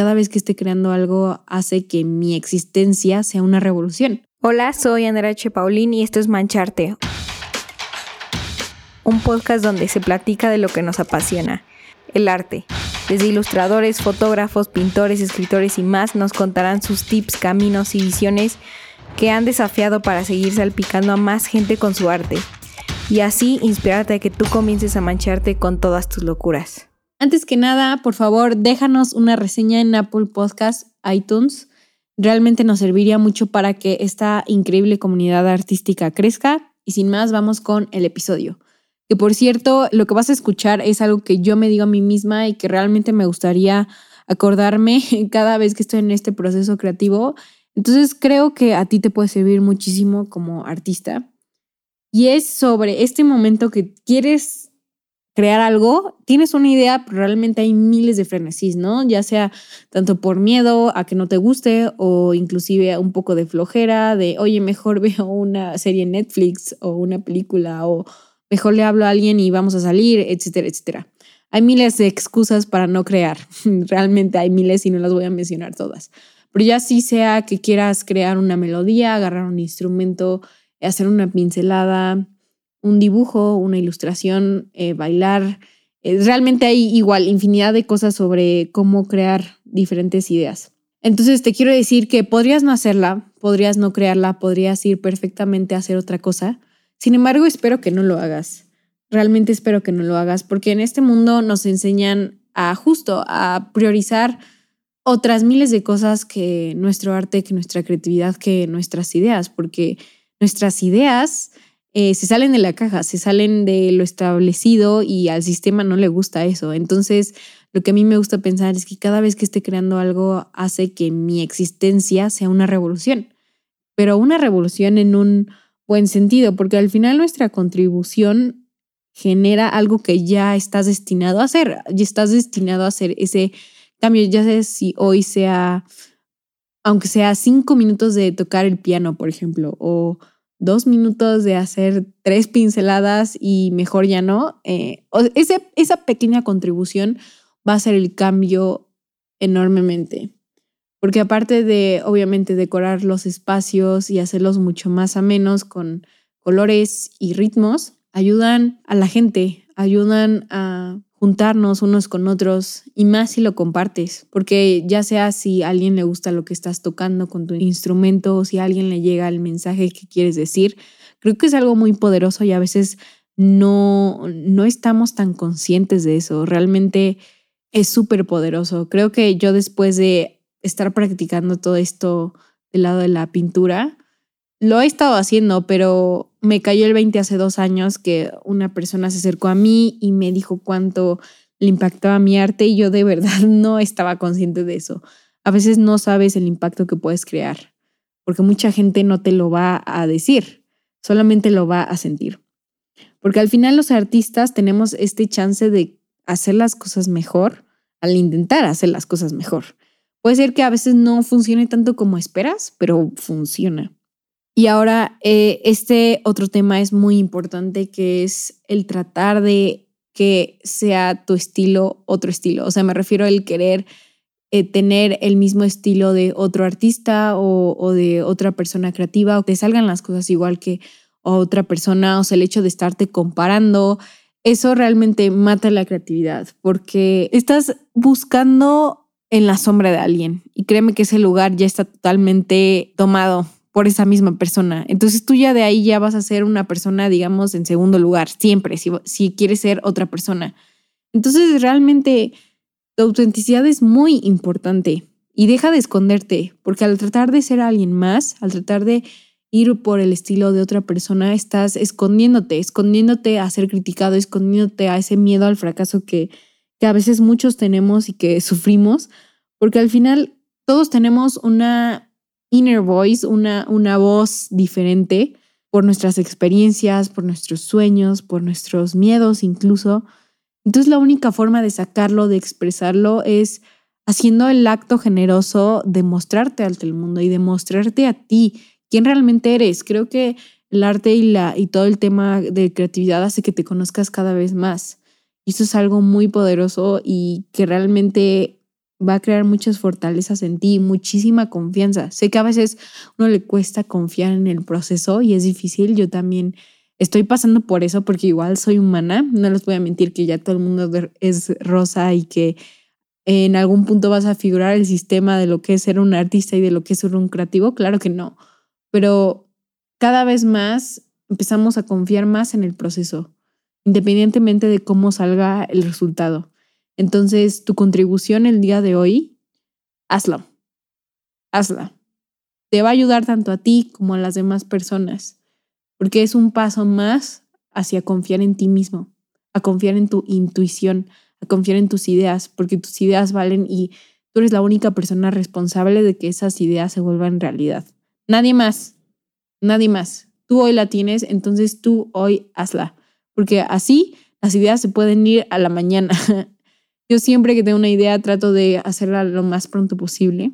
cada vez que esté creando algo hace que mi existencia sea una revolución. Hola, soy Andrea H. Paulín y esto es Mancharte, un podcast donde se platica de lo que nos apasiona, el arte. Desde ilustradores, fotógrafos, pintores, escritores y más nos contarán sus tips, caminos y visiones que han desafiado para seguir salpicando a más gente con su arte y así inspirarte a que tú comiences a mancharte con todas tus locuras. Antes que nada, por favor, déjanos una reseña en Apple Podcast, iTunes. Realmente nos serviría mucho para que esta increíble comunidad artística crezca. Y sin más, vamos con el episodio. Que por cierto, lo que vas a escuchar es algo que yo me digo a mí misma y que realmente me gustaría acordarme cada vez que estoy en este proceso creativo. Entonces creo que a ti te puede servir muchísimo como artista. Y es sobre este momento que quieres crear algo, tienes una idea, pero realmente hay miles de frenesís, ¿no? Ya sea tanto por miedo a que no te guste o inclusive un poco de flojera, de, oye, mejor veo una serie en Netflix o una película o mejor le hablo a alguien y vamos a salir, etcétera, etcétera. Hay miles de excusas para no crear. Realmente hay miles y no las voy a mencionar todas. Pero ya sí sea que quieras crear una melodía, agarrar un instrumento, hacer una pincelada, un dibujo, una ilustración, eh, bailar. Eh, realmente hay igual infinidad de cosas sobre cómo crear diferentes ideas. Entonces te quiero decir que podrías no hacerla, podrías no crearla, podrías ir perfectamente a hacer otra cosa. Sin embargo, espero que no lo hagas. Realmente espero que no lo hagas porque en este mundo nos enseñan a justo a priorizar otras miles de cosas que nuestro arte, que nuestra creatividad, que nuestras ideas, porque nuestras ideas eh, se salen de la caja, se salen de lo establecido y al sistema no le gusta eso. Entonces, lo que a mí me gusta pensar es que cada vez que esté creando algo hace que mi existencia sea una revolución, pero una revolución en un buen sentido, porque al final nuestra contribución genera algo que ya estás destinado a hacer, ya estás destinado a hacer ese cambio, ya sé si hoy sea, aunque sea cinco minutos de tocar el piano, por ejemplo, o dos minutos de hacer tres pinceladas y mejor ya no, eh, esa pequeña contribución va a hacer el cambio enormemente. Porque aparte de, obviamente, decorar los espacios y hacerlos mucho más amenos con colores y ritmos, ayudan a la gente, ayudan a juntarnos unos con otros y más si lo compartes, porque ya sea si a alguien le gusta lo que estás tocando con tu instrumento o si a alguien le llega el mensaje que quieres decir, creo que es algo muy poderoso y a veces no, no estamos tan conscientes de eso. Realmente es súper poderoso. Creo que yo después de estar practicando todo esto del lado de la pintura, lo he estado haciendo, pero me cayó el 20 hace dos años que una persona se acercó a mí y me dijo cuánto le impactaba mi arte y yo de verdad no estaba consciente de eso. A veces no sabes el impacto que puedes crear, porque mucha gente no te lo va a decir, solamente lo va a sentir. Porque al final los artistas tenemos este chance de hacer las cosas mejor al intentar hacer las cosas mejor. Puede ser que a veces no funcione tanto como esperas, pero funciona. Y ahora eh, este otro tema es muy importante que es el tratar de que sea tu estilo otro estilo. O sea, me refiero al querer eh, tener el mismo estilo de otro artista o, de otra persona creativa o que salgan las cosas igual que otra persona. O sea, el hecho de estarte comparando, eso realmente mata la creatividad porque estás buscando en la sombra de alguien y créeme que ese lugar ya está totalmente tomado por esa misma persona. Entonces tú ya de ahí ya vas a ser una persona, digamos, en segundo lugar, siempre, si, si quieres ser otra persona. Entonces realmente tu autenticidad es muy importante y deja de esconderte, porque al tratar de ser alguien más, al tratar de ir por el estilo de otra persona, estás escondiéndote, escondiéndote a ser criticado, escondiéndote a ese miedo al fracaso que, que a veces muchos tenemos y que sufrimos, porque al final todos tenemos una inner voice, una, una voz diferente por nuestras experiencias, por nuestros sueños, por nuestros miedos incluso. Entonces la única forma de sacarlo, de expresarlo, es haciendo el acto generoso de mostrarte ante el mundo y de mostrarte a ti quién realmente eres. Creo que el arte y, la, y todo el tema de creatividad hace que te conozcas cada vez más. Y eso es algo muy poderoso y que realmente va a crear muchas fortalezas en ti, muchísima confianza. Sé que a veces uno le cuesta confiar en el proceso y es difícil. Yo también estoy pasando por eso porque igual soy humana. No les voy a mentir que ya todo el mundo es rosa y que en algún punto vas a figurar el sistema de lo que es ser un artista y de lo que es ser un creativo. Claro que no. Pero cada vez más empezamos a confiar más en el proceso, independientemente de cómo salga el resultado. Entonces, tu contribución el día de hoy, hazla. Hazla. Te va a ayudar tanto a ti como a las demás personas, porque es un paso más hacia confiar en ti mismo, a confiar en tu intuición, a confiar en tus ideas, porque tus ideas valen y tú eres la única persona responsable de que esas ideas se vuelvan realidad. Nadie más, nadie más. Tú hoy la tienes, entonces tú hoy hazla, porque así las ideas se pueden ir a la mañana. Yo siempre que tengo una idea trato de hacerla lo más pronto posible,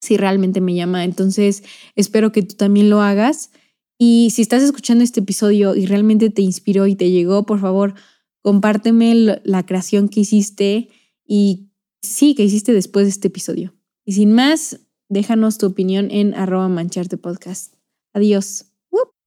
si realmente me llama. Entonces, espero que tú también lo hagas. Y si estás escuchando este episodio y realmente te inspiró y te llegó, por favor, compárteme la creación que hiciste y sí, que hiciste después de este episodio. Y sin más, déjanos tu opinión en arroba mancharte podcast. Adiós.